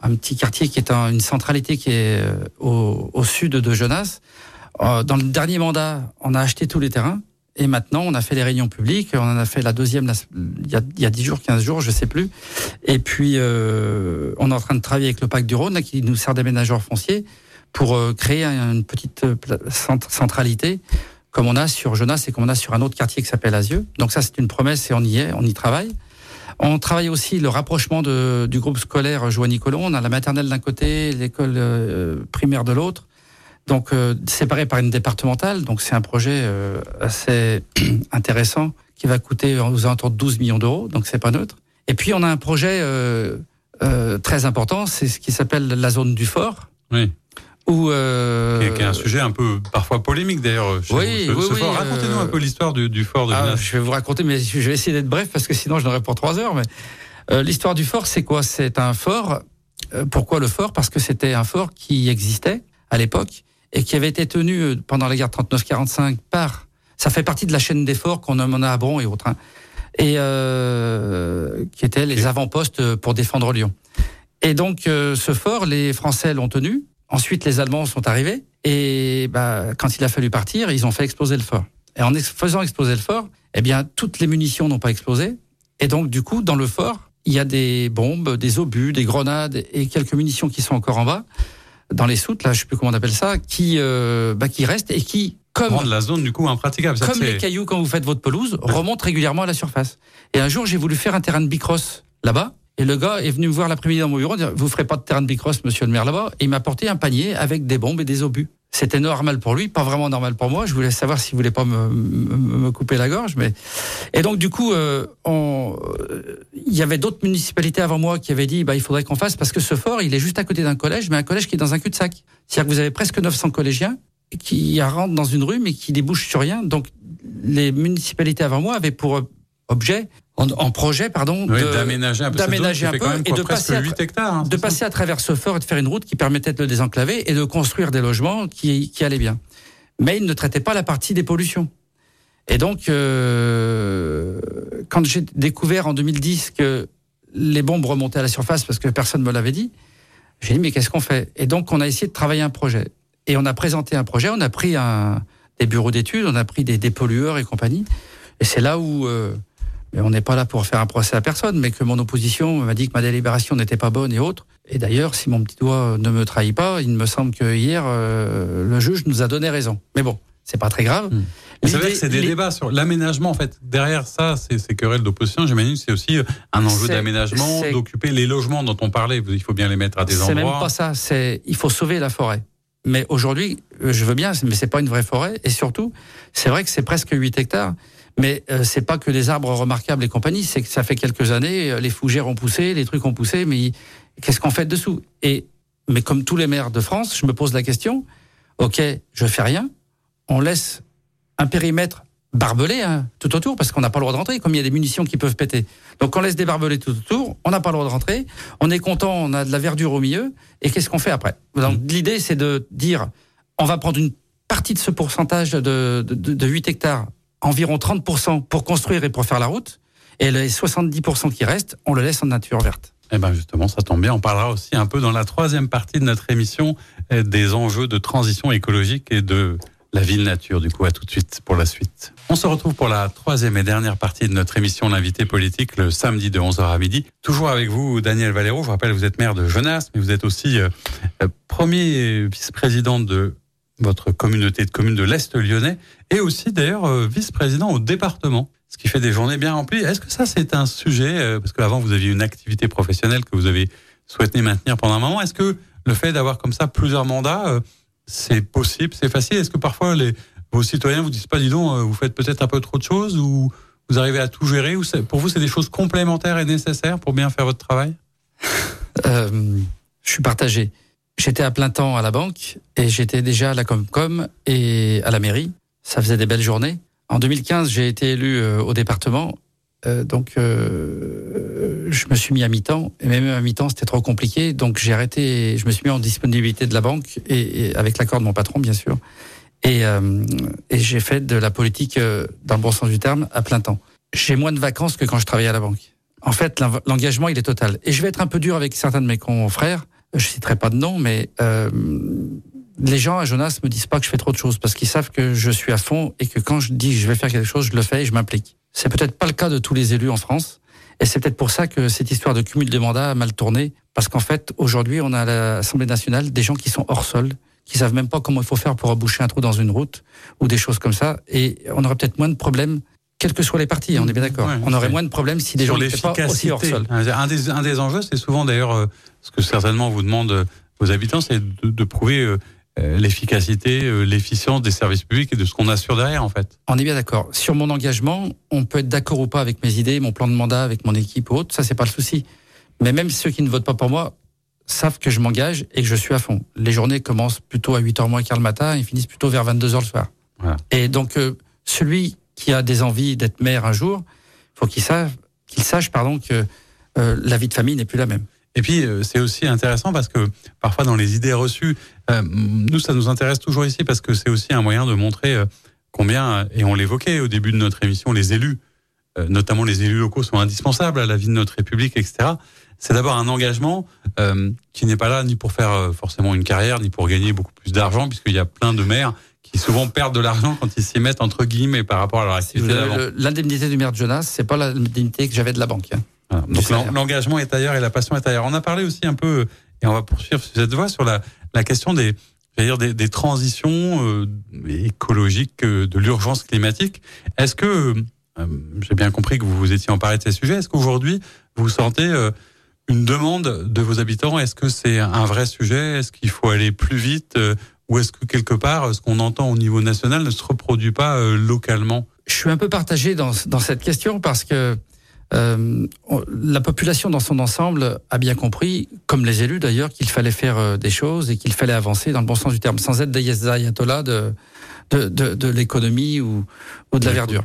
un petit quartier qui est une centralité qui est euh, au, sud de Genasse. Euh, dans le dernier mandat, on a acheté tous les terrains. Et maintenant, on a fait les réunions publiques. On en a fait la deuxième il, y a, il y a 10 jours, 15 jours, je sais plus. Et puis, euh, on est en train de travailler avec le Pacte du Rhône, qui nous sert d'aménageur foncier, pour créer une petite centralité comme on a sur Jonas et comme on a sur un autre quartier qui s'appelle Azieux. Donc ça, c'est une promesse et on y est, on y travaille. On travaille aussi le rapprochement du groupe scolaire Joanie Colomb. On a la maternelle d'un côté, l'école euh, primaire de l'autre. Donc euh, séparé par une départementale. Donc c'est un projet euh, assez intéressant qui va coûter aux alentours de 12 millions d'euros. Donc c'est pas neutre. Et puis on a un projet très important, c'est ce qui s'appelle la zone du fort. Oui. Ou euh... qui, est, un sujet un peu parfois polémique d'ailleurs. Oui, oui, oui, Racontez-nous un peu l'histoire du, du, fort de ah, Je vais vous raconter, mais je vais essayer d'être bref parce que sinon je n'aurai pas trois heures. Mais euh, l'histoire du fort, c'est quoi? C'est un fort. Euh, pourquoi le fort? Parce que c'était un fort qui existait à l'époque et qui avait été tenu euh, pendant la guerre 39-45 par. Ça fait partie de la chaîne des forts qu'on nomme à Bron et autres, hein, et euh, qui étaient les avant-postes pour défendre Lyon. Et donc ce fort, les Français l'ont tenu Ensuite, les Allemands sont arrivés et bah, quand il a fallu partir, ils ont fait exploser le fort. Et en faisant exploser le fort, eh bien, toutes les munitions n'ont pas explosé. Et donc, du coup, dans le fort, il y a des bombes, des obus, des grenades et quelques munitions qui sont encore en bas, dans les soutes, là, je sais plus comment on appelle ça, qui, euh, bah, qui restent et qui, comme rendre la zone du coup impraticable. comme les cailloux quand vous faites votre pelouse, remontent régulièrement à la surface. Et un jour, j'ai voulu faire un terrain de bicross là-bas. Et le gars est venu me voir l'après-midi dans mon bureau, dire, vous ferez pas de terrain de bicross, monsieur le maire, là-bas? Et il m'a apporté un panier avec des bombes et des obus. C'était normal pour lui, pas vraiment normal pour moi. Je voulais savoir s'il voulait pas me, me, couper la gorge, mais et donc du coup, euh, on... il y avait d'autres municipalités avant moi qui avaient dit, bah il faudrait qu'on fasse parce que ce fort, il est juste à côté d'un collège, mais un collège qui est dans un cul-de-sac. C'est-à-dire que vous avez presque 900 collégiens qui rentrent dans une rue mais qui débouchent sur rien. Donc les municipalités avant moi avaient pour objet en, projet, pardon, d'aménager un peu, d'aménager un peu et de passer, à, 8 hectares, hein, de passer à travers ce fort et de faire une route qui permettait de le désenclaver et de construire des logements qui, qui allaient bien. Mais il ne traitait pas la partie des pollutions. Et donc, euh, quand j'ai découvert en 2010 que les bombes remontaient à la surface parce que personne ne me l'avait dit, j'ai dit mais qu'est-ce qu'on fait? Et donc on a essayé de travailler un projet. Et on a présenté un projet, on a pris un, des bureaux d'études, on a pris des dépollueurs et compagnie. Et c'est là où euh, on n'est pas là pour faire un procès à personne, mais que mon opposition m'a dit que ma délibération n'était pas bonne et autres. Et d'ailleurs, si mon petit doigt ne me trahit pas, il me semble que hier, euh, le juge nous a donné raison. Mais bon, c'est pas très grave. Mmh. Vous savez que c'est des débats sur l'aménagement, en fait. Derrière ça, c'est ces querelles d'opposition, j'imagine c'est aussi euh, un enjeu d'aménagement, d'occuper les logements dont on parlait. Il faut bien les mettre à des endroits. C'est même pas ça. C'est il faut sauver la forêt. Mais aujourd'hui, euh, je veux bien, mais c'est pas une vraie forêt. Et surtout, c'est vrai que c'est presque 8 hectares. Mais euh, c'est pas que des arbres remarquables et compagnie, c'est que ça fait quelques années, euh, les fougères ont poussé, les trucs ont poussé, mais qu'est-ce qu'on fait dessous? Et mais comme tous les maires de France, je me pose la question ok, je fais rien, on laisse un périmètre barbelé hein, tout autour parce qu'on n'a pas le droit de rentrer, comme il y a des munitions qui peuvent péter. Donc on laisse des barbelés tout autour, on n'a pas le droit de rentrer, on est content, on a de la verdure au milieu, et qu'est-ce qu'on fait après? Donc mmh. l'idée c'est de dire on va prendre une partie de ce pourcentage de, de, de 8 hectares environ 30% pour construire et pour faire la route. Et les 70% qui restent, on le laisse en nature verte. Eh ben justement, ça tombe bien. On parlera aussi un peu dans la troisième partie de notre émission euh, des enjeux de transition écologique et de la ville nature. Du coup, à tout de suite pour la suite. On se retrouve pour la troisième et dernière partie de notre émission L'invité politique le samedi de 11h à midi. Toujours avec vous, Daniel Valero. Je vous rappelle, vous êtes maire de Genasse, mais vous êtes aussi euh, euh, premier vice-président de votre communauté de communes de l'Est lyonnais et aussi d'ailleurs euh, vice-président au département, ce qui fait des journées bien remplies. Est-ce que ça c'est un sujet, parce qu'avant vous aviez une activité professionnelle que vous avez souhaité maintenir pendant un moment, est-ce que le fait d'avoir comme ça plusieurs mandats, c'est possible, c'est facile? Est-ce que parfois les, vos citoyens vous disent pas, dis donc, vous faites peut-être un peu trop de choses ou vous arrivez à tout gérer ou pour vous c'est des choses complémentaires et nécessaires pour bien faire votre travail? Euh, Je suis partagé. J'étais à plein temps à la banque et j'étais déjà à la Comcom et à la mairie. Ça faisait des belles journées. En 2015, j'ai été élu euh, au département. Euh, donc, euh, je me suis mis à mi-temps. Et même à mi-temps, c'était trop compliqué. Donc, j'ai arrêté. Je me suis mis en disponibilité de la banque et, avec l'accord de mon patron, bien sûr. Et, euh, et j'ai fait de la politique, euh, dans le bon sens du terme, à plein temps. J'ai moins de vacances que quand je travaillais à la banque. En fait, l'engagement, il est total. Et je vais être un peu dur avec certains de mes confrères. Je citerai pas de nom, mais euh, les gens à Jonas me disent pas que je fais trop de choses parce qu'ils savent que je suis à fond et que quand je dis que je vais faire quelque chose, je le fais et je m'implique. C'est peut-être pas le cas de tous les élus en France. Et c'est peut-être pour ça que cette histoire de cumul de mandats a mal tourné. Parce qu'en fait, aujourd'hui, on a à l'Assemblée nationale des gens qui sont hors sol, qui savent même pas comment il faut faire pour reboucher un trou dans une route ou des choses comme ça. Et on aurait peut-être moins de problèmes, quels que soient les partis, on est bien d'accord. on aurait moins de problèmes si des gens n'étaient pas aussi hors sol. Un des, un des enjeux, c'est souvent d'ailleurs euh, ce que certainement vous demandent euh, vos habitants, c'est de, de, prouver euh, l'efficacité, l'efficience des services publics et de ce qu'on assure derrière, en fait. On est bien d'accord. Sur mon engagement, on peut être d'accord ou pas avec mes idées, mon plan de mandat, avec mon équipe ou autre, ça c'est pas le souci. Mais même ceux qui ne votent pas pour moi, savent que je m'engage et que je suis à fond. Les journées commencent plutôt à 8h moins quart le matin et finissent plutôt vers 22h le soir. Voilà. Et donc, euh, celui qui a des envies d'être maire un jour, faut qu'il sache, pardon, que euh, la vie de famille n'est plus la même. Et puis, euh, c'est aussi intéressant parce que parfois, dans les idées reçues, euh, nous, ça nous intéresse toujours ici parce que c'est aussi un moyen de montrer combien, et on l'évoquait au début de notre émission, les élus, notamment les élus locaux, sont indispensables à la vie de notre République, etc c'est d'abord un engagement qui n'est pas là ni pour faire forcément une carrière, ni pour gagner beaucoup plus d'argent, puisqu'il y a plein de maires qui souvent perdent de l'argent quand ils s'y mettent entre guillemets par rapport à leur activité. L'indemnité du maire de Jonas, c'est pas l'indemnité que j'avais de la banque. Hein. Voilà. Donc l'engagement est ailleurs et la passion est ailleurs. On a parlé aussi un peu, et on va poursuivre sur cette voie, sur la, la question des, dire des, des transitions euh, écologiques, euh, de l'urgence climatique. Est-ce que, euh, j'ai bien compris que vous vous étiez emparé de ces sujets, est-ce qu'aujourd'hui vous sentez une demande de vos habitants? Est-ce que c'est un vrai sujet? Est-ce qu'il faut aller plus vite? Euh, Ou est-ce que quelque part, ce qu'on entend au niveau national ne se reproduit pas euh, localement? Je suis un peu partagé dans, dans cette question parce que euh, la population dans son ensemble a bien compris, comme les élus d'ailleurs, qu'il fallait faire euh, des choses et qu'il fallait avancer dans le bon sens du terme, sans être des ayatollahs de, de, de, de l'économie ou, ou de la verdure.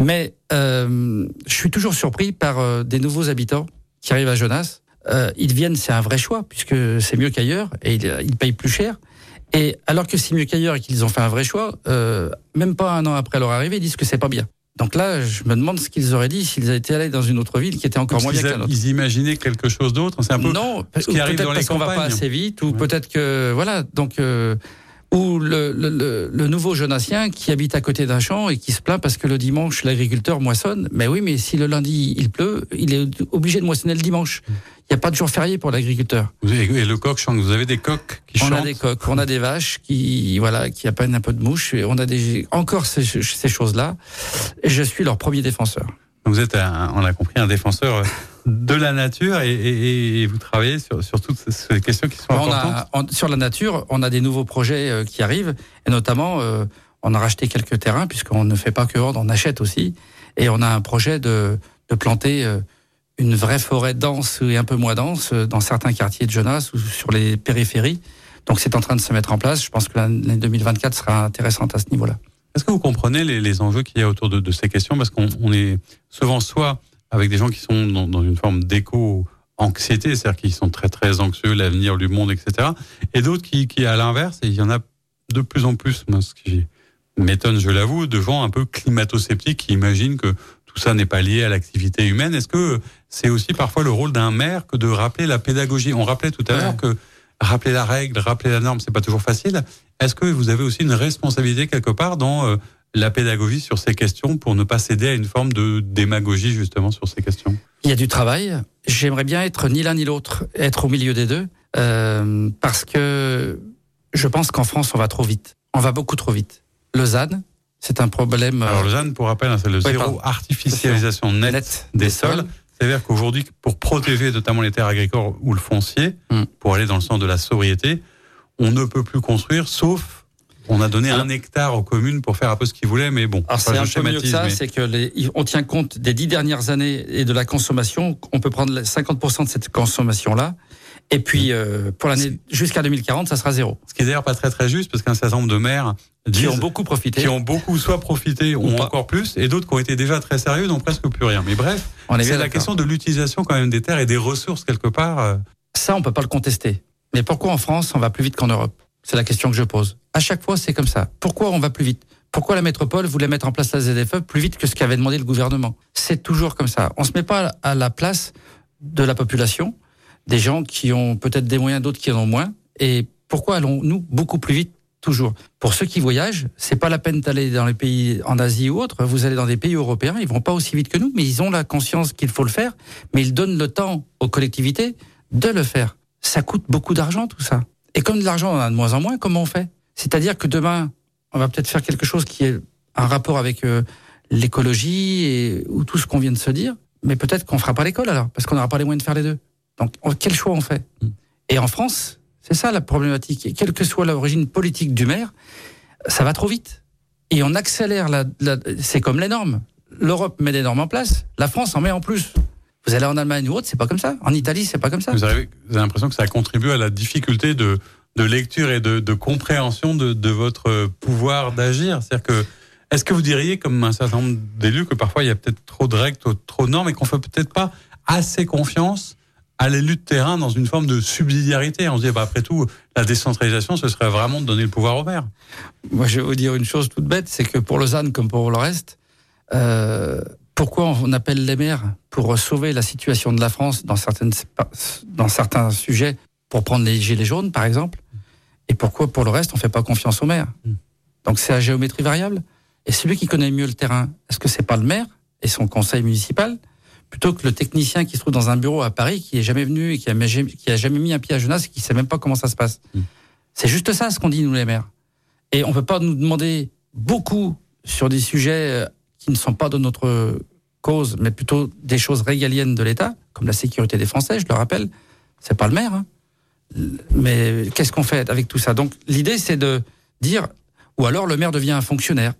Mais euh, je suis toujours surpris par des nouveaux habitants qui arrivent à Jonas, euh, ils viennent, c'est un vrai choix, puisque c'est mieux qu'ailleurs, et ils, ils, payent plus cher. Et alors que c'est mieux qu'ailleurs et qu'ils ont fait un vrai choix, euh, même pas un an après leur arrivée, ils disent que c'est pas bien. Donc là, je me demande ce qu'ils auraient dit s'ils étaient allés dans une autre ville qui était encore moins bien. Ils imaginaient quelque chose d'autre. C'est un peu non, ce qui arrive dans les parce qu'on va pas assez vite, ou ouais. peut-être que voilà. Donc euh, ou le, le, le, nouveau qui habite à côté d'un champ et qui se plaint parce que le dimanche l'agriculteur moissonne. Mais oui, mais si le lundi il pleut, il est obligé de moissonner le dimanche. Il n'y a pas de jour férié pour l'agriculteur. Et le coq chante. Vous avez des coqs qui on chantent. On a des coqs, on a des vaches qui voilà qui appellent un peu de mouche. On a des encore ces, ces choses-là. Et je suis leur premier défenseur. Vous êtes, un, on a compris, un défenseur de la nature et, et, et vous travaillez sur, sur, toutes ces questions qui sont on importantes. A, on, sur la nature, on a des nouveaux projets euh, qui arrivent et notamment, euh, on a racheté quelques terrains puisqu'on ne fait pas que vendre, on achète aussi et on a un projet de, de planter euh, une vraie forêt dense et un peu moins dense dans certains quartiers de Jonas ou sur les périphéries. Donc c'est en train de se mettre en place. Je pense que l'année 2024 sera intéressante à ce niveau-là. Est-ce que vous comprenez les, les enjeux qu'il y a autour de, de ces questions? Parce qu'on on est souvent soit avec des gens qui sont dans, dans une forme d'éco-anxiété, c'est-à-dire qui sont très très anxieux, l'avenir du monde, etc. Et d'autres qui, qui, à l'inverse, et il y en a de plus en plus, moi, ce qui m'étonne, je l'avoue, de gens un peu climato-sceptiques qui imaginent que tout ça n'est pas lié à l'activité humaine. Est-ce que c'est aussi parfois le rôle d'un maire que de rappeler la pédagogie? On rappelait tout à l'heure que rappeler la règle, rappeler la norme, c'est pas toujours facile. Est-ce que vous avez aussi une responsabilité quelque part dans euh, la pédagogie sur ces questions pour ne pas céder à une forme de démagogie justement sur ces questions Il y a du travail. J'aimerais bien être ni l'un ni l'autre, être au milieu des deux, euh, parce que je pense qu'en France, on va trop vite. On va beaucoup trop vite. Lausanne, c'est un problème. Alors Lausanne, pour rappel, hein, c'est le zéro artificialisation nette, des, sols. C'est-à-dire qu'aujourd'hui, pour protéger notamment les terres agricoles ou le foncier, hmm. pour aller dans le sens de la sobriété, on ne peut plus construire sauf on a donné un hectare aux communes pour faire un peu ce qu'ils voulaient, mais bon. Alors c'est un peu mieux que ça, c'est que les, on tient compte des dix dernières années et de la consommation. On peut prendre 50% de cette consommation-là. Et puis, euh, pour l'année jusqu'à 2040, ça sera zéro. Ce qui est d'ailleurs pas très très juste, parce qu'un certain nombre de maires qui ont beaucoup profité, qui ont beaucoup soit profité ou, encore plus, et d'autres qui ont été déjà très sérieux n'ont presque plus rien. Mais bref, c'est la question de l'utilisation quand même des terres et des ressources quelque part. Euh. Ça, on peut pas le contester. Mais pourquoi en France on va plus vite qu'en Europe? C'est la question que je pose. À chaque fois, c'est comme ça. Pourquoi on va plus vite? Pourquoi la métropole voulait mettre en place la ZFE plus vite que ce qu'avait demandé le gouvernement? C'est toujours comme ça. On se met pas à la place de la population des gens qui ont peut-être des moyens, d'autres qui en ont moins. Et pourquoi allons-nous beaucoup plus vite toujours? Pour ceux qui voyagent, c'est pas la peine d'aller dans les pays en Asie ou autre. Vous allez dans des pays européens, ils vont pas aussi vite que nous, mais ils ont la conscience qu'il faut le faire. Mais ils donnent le temps aux collectivités de le faire. Ça coûte beaucoup d'argent tout ça. Et comme de l'argent on en a de moins en moins, comment on fait? C'est-à-dire que demain, on va peut-être faire quelque chose qui est un rapport avec euh, l'écologie et ou tout ce qu'on vient de se dire, mais peut-être qu'on fera pas l'école alors, parce qu'on n'aura pas les moyens de faire les deux. Donc, quel choix on fait? Mm. Et en France, c'est ça la problématique. Et quelle que soit l'origine politique du maire, ça va trop vite. Et on accélère la. c'est comme les normes. L'Europe met des normes en place, la France en met en plus. Vous allez en Allemagne ou autre, c'est pas comme ça. En Italie, c'est pas comme ça. Vous avez, l'impression que ça a contribué à la difficulté de, de lecture et de, de compréhension de, de, votre pouvoir d'agir. C'est-à-dire que, est-ce que vous diriez, comme un certain nombre d'élus, que parfois il y a peut-être trop de règles, trop de normes, et qu'on fait peut-être pas assez confiance à l'élu de terrain dans une forme de subsidiarité? On se dit, bah, après tout, la décentralisation, ce serait vraiment de donner le pouvoir au maire. Moi, je vais vous dire une chose toute bête, c'est que pour Lausanne, comme pour le reste, euh, pourquoi on appelle les maires pour sauver la situation de la France dans, certaines, dans certains sujets, pour prendre les gilets jaunes, par exemple, et pourquoi pour le reste, on ne fait pas confiance au maire hmm. Donc c'est à géométrie variable. Et celui qui connaît mieux le terrain, est-ce que c'est pas le maire et son conseil municipal plutôt que le technicien qui se trouve dans un bureau à Paris, qui est jamais venu et qui a, qui a jamais mis un pied à Genasse et qui sait même pas comment ça se passe? Mm. C'est juste ça ce qu'on dit nous les maires. Et on peut pas nous demander beaucoup sur des sujets euh, qui ne sont pas de notre cause, mais plutôt des choses régaliennes de l'État, comme la sécurité des Français, je le rappelle. C'est pas le maire. Hein. Mais qu'est-ce qu'on fait avec tout ça? Donc l'idée c'est de dire, ou alors le maire devient un fonctionnaire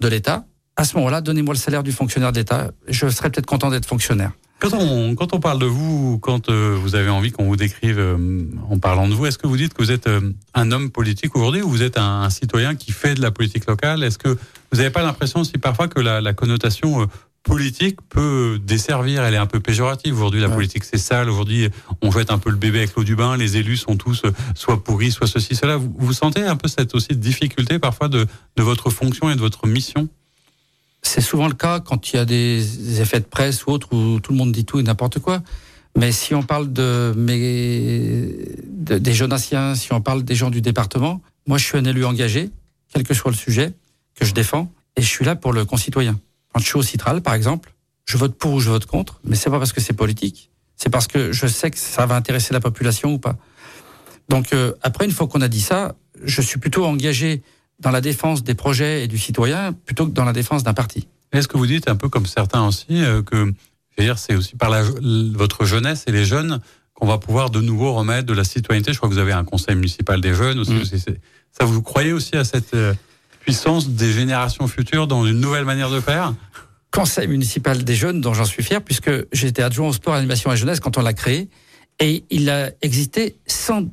de l'État à ce moment-là, donnez-moi le salaire du fonctionnaire d'État. Je serais peut-être content d'être fonctionnaire. Quand on, quand on parle de vous, quand euh, vous avez envie qu'on vous décrive euh, en parlant de vous, est-ce que vous dites que vous êtes euh, un homme politique aujourd'hui ou vous êtes un, citoyen qui fait de la politique locale? Est-ce que vous n'avez pas l'impression aussi parfois que la, la connotation politique peut desservir Elle est un peu péjorative? Aujourd'hui. La politique c'est sale. Aujourd'hui, on jette un peu le bébé avec l'eau du bain. Les élus sont tous soit pourris, soit ceci, cela. Vous, vous sentez un peu cette aussi difficulté parfois de, de votre fonction et de votre mission? C'est souvent le cas quand il y a des effets de presse ou autres où tout le monde dit tout et n'importe quoi. Mais si on parle de mes, des jeunassiens, si on parle des gens du département, moi je suis un élu engagé, quel que soit le sujet que je défends, et je suis là pour le concitoyen. Quand je suis au Citral, par exemple, je vote pour ou je vote contre, mais c'est pas parce que c'est politique, c'est parce que je sais que ça va intéresser la population ou pas. Donc euh, après, une fois qu'on a dit ça, je suis plutôt engagé dans la défense des projets et du citoyen plutôt que dans la défense d'un parti. Est-ce que vous dites un peu comme certains aussi euh, que c'est aussi par la, votre jeunesse et les jeunes qu'on va pouvoir de nouveau remettre de la citoyenneté? Je crois que vous avez un conseil municipal des jeunes aussi. Mm. Ça, vous croyez aussi à cette euh, puissance des générations futures dans une nouvelle manière de faire? Conseil municipal des jeunes, dont j'en suis fier, puisque j'étais adjoint au sport, animation et jeunesse quand on l'a créé, et il a existé sans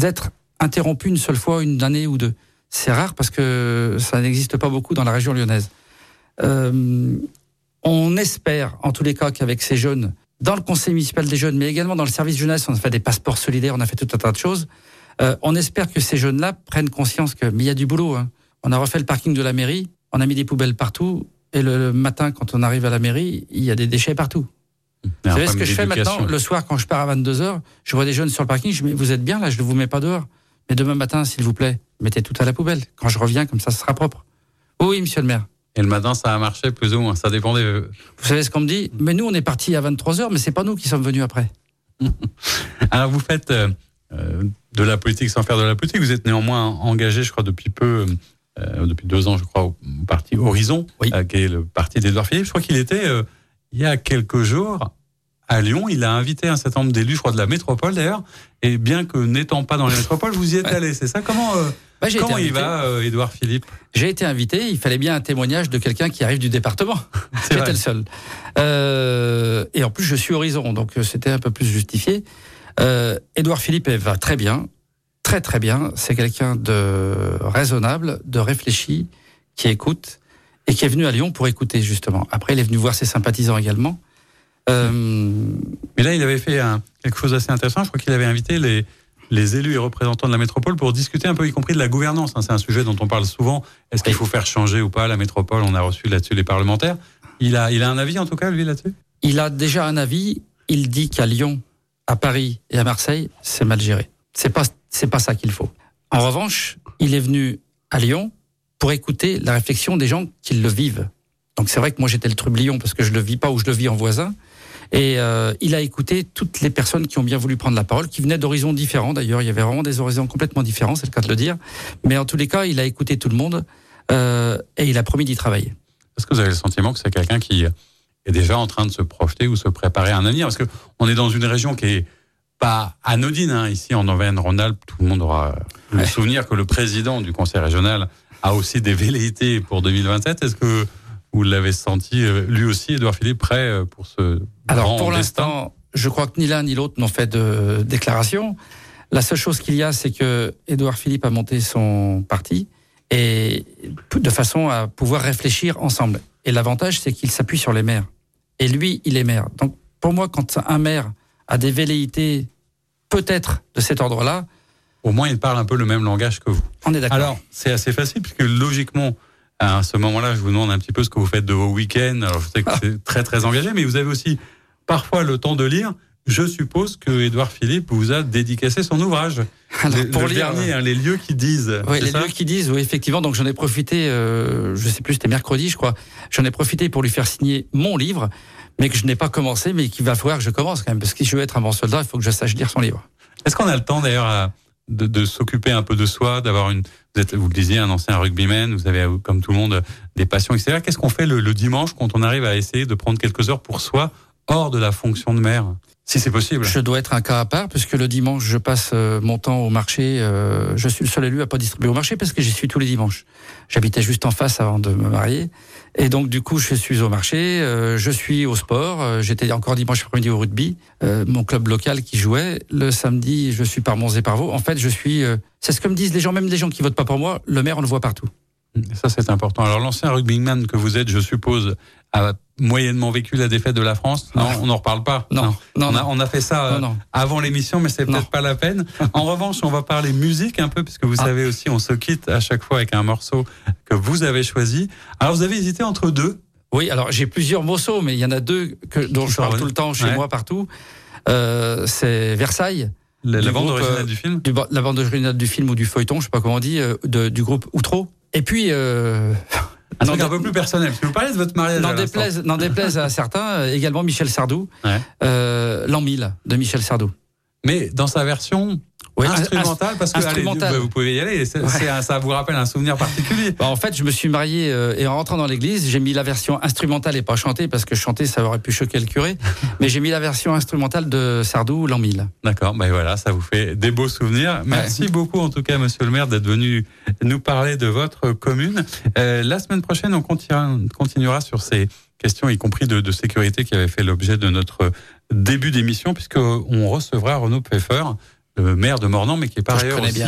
être interrompu une seule fois, une année ou deux. C'est rare parce que ça n'existe pas beaucoup dans la région lyonnaise. Euh, on espère, en tous les cas, qu'avec ces jeunes, dans le conseil municipal des jeunes, mais également dans le service jeunesse, on a fait des passeports solidaires, on a fait tout un tas de choses. Euh, on espère que ces jeunes-là prennent conscience que, mais il y a du boulot. Hein. On a refait le parking de la mairie, on a mis des poubelles partout, et le, matin, quand on arrive à la mairie, il y a des déchets partout. Vous savez ce que je fais maintenant Le soir, quand je pars à 22h, je vois des jeunes sur le parking, je dis, mais vous êtes bien là, je ne vous mets pas dehors. Mais demain matin, s'il vous plaît, mettez tout à la poubelle. Quand je reviens, comme ça, ce sera propre. Oui, monsieur le maire. Et le matin, ça a marché plus ou moins, ça dépendait. Vous savez ce qu'on me dit? Mais nous, on est parti à 23h, mais c'est pas nous qui sommes venus après. Alors, vous faites euh, euh, de la politique sans faire de la politique. Vous êtes néanmoins engagé, je crois, depuis peu, euh, depuis deux ans, je crois, au parti Horizon, qui est le parti d'Edouard Philippe. Je crois qu'il était, il y a quelques jours, à Lyon. Il a invité un certain nombre d'élus, je crois, de la métropole d'ailleurs. Et bien que n'étant pas dans la métropole, vous y êtes allé, c'est ça? Comment, bah, comment il va, Édouard Philippe? J'ai été invité. Il fallait bien un témoignage de quelqu'un qui arrive du département. J'étais le seul. Euh, et en plus, je suis Horizon, donc c'était un peu plus justifié. Euh, Édouard Philippe va très bien, très très bien. C'est quelqu'un de raisonnable, de réfléchi, qui écoute et qui est venu à Lyon pour écouter justement. Après, il est venu voir ses sympathisants également. Euh... Mais là, il avait fait un, quelque chose d'assez intéressant. Je crois qu'il avait invité les, les élus et représentants de la métropole pour discuter un peu, y compris de la gouvernance. Hein. C'est un sujet dont on parle souvent. Est-ce qu'il faut faire changer ou pas la métropole? On a reçu là-dessus les parlementaires. Il a, il a un avis en tout cas, lui, là-dessus? Il a déjà un avis. Il dit qu'à Lyon, à Paris et à Marseille, c'est mal géré. C'est pas, c'est pas ça qu'il faut. En revanche, il est venu à Lyon pour écouter la réflexion des gens qui le vivent. Donc c'est vrai que moi j'étais le trublion parce que je le vis pas ou je le vis en voisin. Et euh, il a écouté toutes les personnes qui ont bien voulu prendre la parole, qui venaient d'horizons différents d'ailleurs. Il y avait vraiment des horizons complètement différents, c'est le cas de le dire. Mais en tous les cas, il a écouté tout le monde euh, et il a promis d'y travailler. Est-ce que vous avez le sentiment que c'est quelqu'un qui est déjà en train de se projeter ou se préparer à un avenir? Parce que on est dans une région qui est pas anodine. Hein. Ici, en Auvergne-Rhône-Alpes, tout le monde aura le souvenir que le président du conseil régional a aussi des velléités pour 2027. Est-ce que vous l'avez senti, euh, lui aussi, Edouard Philippe, prêt euh, pour ce Alors, pour l'instant, je crois que ni l'un ni l'autre n'ont fait de déclaration. La seule chose qu'il y a, c'est que Édouard Philippe a monté son parti et de façon à pouvoir réfléchir ensemble. Et l'avantage, c'est qu'il s'appuie sur les maires. Et lui, il est maire. Donc, pour moi, quand un maire a des velléités, peut-être de cet ordre-là, au moins il parle un peu le même langage que vous. On est d'accord. Alors, c'est assez facile puisque logiquement, à ce moment-là, je vous demande un petit peu ce que vous faites de vos week-ends. Alors, je sais que c'est très, très engagé, mais vous avez aussi parfois le temps de lire. Je suppose que Édouard Philippe vous a dédicacé son ouvrage. pour le dernier, hein, les lieux qui disent. Oui, les lieux qui disent, oui, effectivement. Donc j'en ai profité, euh, je sais plus, c'était mercredi, je crois. J'en ai profité pour lui faire signer mon livre, mais que je n'ai pas commencé, mais qu'il va falloir que je commence quand même, parce que si je veux être un bon soldat, il faut que je sache lire son livre. Est-ce qu'on a le temps d'ailleurs de, s'occuper un peu de soi, d'avoir une, vous êtes, vous le disiez, un ancien rugbyman, vous avez, comme tout le monde, des passions, etc. Qu'est-ce qu'on fait le, le, dimanche quand on arrive à essayer de prendre quelques heures pour soi, hors de la fonction de maire? Si c'est possible. Je dois être un cas à part, puisque le dimanche, je passe euh, mon temps au marché. Euh, je suis le seul élu à pas distribuer au marché, parce que j'y suis tous les dimanches. J'habitais juste en face avant de me marier. Et donc, du coup, je suis au marché, euh, je suis au sport. J'étais encore dimanche après-midi au rugby, mon club local qui jouait. Le samedi, je suis par Mons et par Vaux. En fait, je suis... c'est ce que me disent les gens, même les gens qui votent pas pour moi, le maire, on le voit partout. Ça, c'est important. Alors, l'ancien rugbyman que vous êtes, je suppose, a moyennement vécu la défaite de la France Non, on n'en reparle pas. Non, non, on, a, on, a, fait ça euh, avant l'émission, mais c'est peut-être pas la peine. En revanche, on va parler musique un peu, puisque vous ah. savez aussi, on se quitte à chaque fois avec un morceau que vous avez choisi. Alors, vous avez hésité entre deux Oui, alors j'ai plusieurs morceaux, mais il y en a deux que, dont je parle tout le temps chez moi, partout. Euh, c'est Versailles. La, bande originale euh, du film La bande originale du film ou du feuilleton, je sais pas comment on dit, de, du groupe Outro. Et puis... Euh, un truc un peu plus personnel. Que vous parlez de votre mariage. N'en déplaise, déplaise à certains, euh, également Michel Sardou. Ouais. Euh, L'an 1000 de Michel Sardou. Mais dans sa version oui, instrumental parce que allez, vous pouvez y aller. ça vous rappelle un souvenir particulier. Bah, en fait, je me suis marié euh, et en rentrant dans l'église, j'ai mis la version instrumentale et pas chantée parce que chanter ça aurait pu choquer le curé. mais j'ai mis la version instrumentale de Sardou l'an 1000. D'accord. Ben voilà, ça vous fait des beaux souvenirs. Merci beaucoup en tout cas, Monsieur le Maire, d'être venu nous parler de votre commune. Euh, la semaine prochaine, on continuera, continuera sur ces questions, y compris de, de sécurité, qui avaient fait l'objet de notre début d'émission, puisqu'on recevra Renaud Pfeffer le maire de Mornan, mais qui est par ailleurs aussi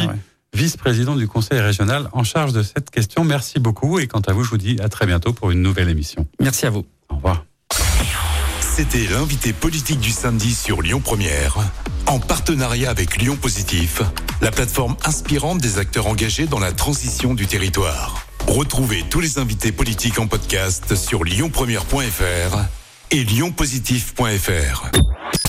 vice-président du conseil régional en charge de cette question. Merci beaucoup et quant à vous, je vous dis à très bientôt pour une nouvelle émission. Merci à vous. Au revoir. C'était l'invité politique du samedi sur Lyon Première, en partenariat avec Lyon Positif, la plateforme inspirante des acteurs engagés dans la transition du territoire. Retrouvez tous les invités politiques en podcast sur lyonpremière.fr et lyonpositif.fr.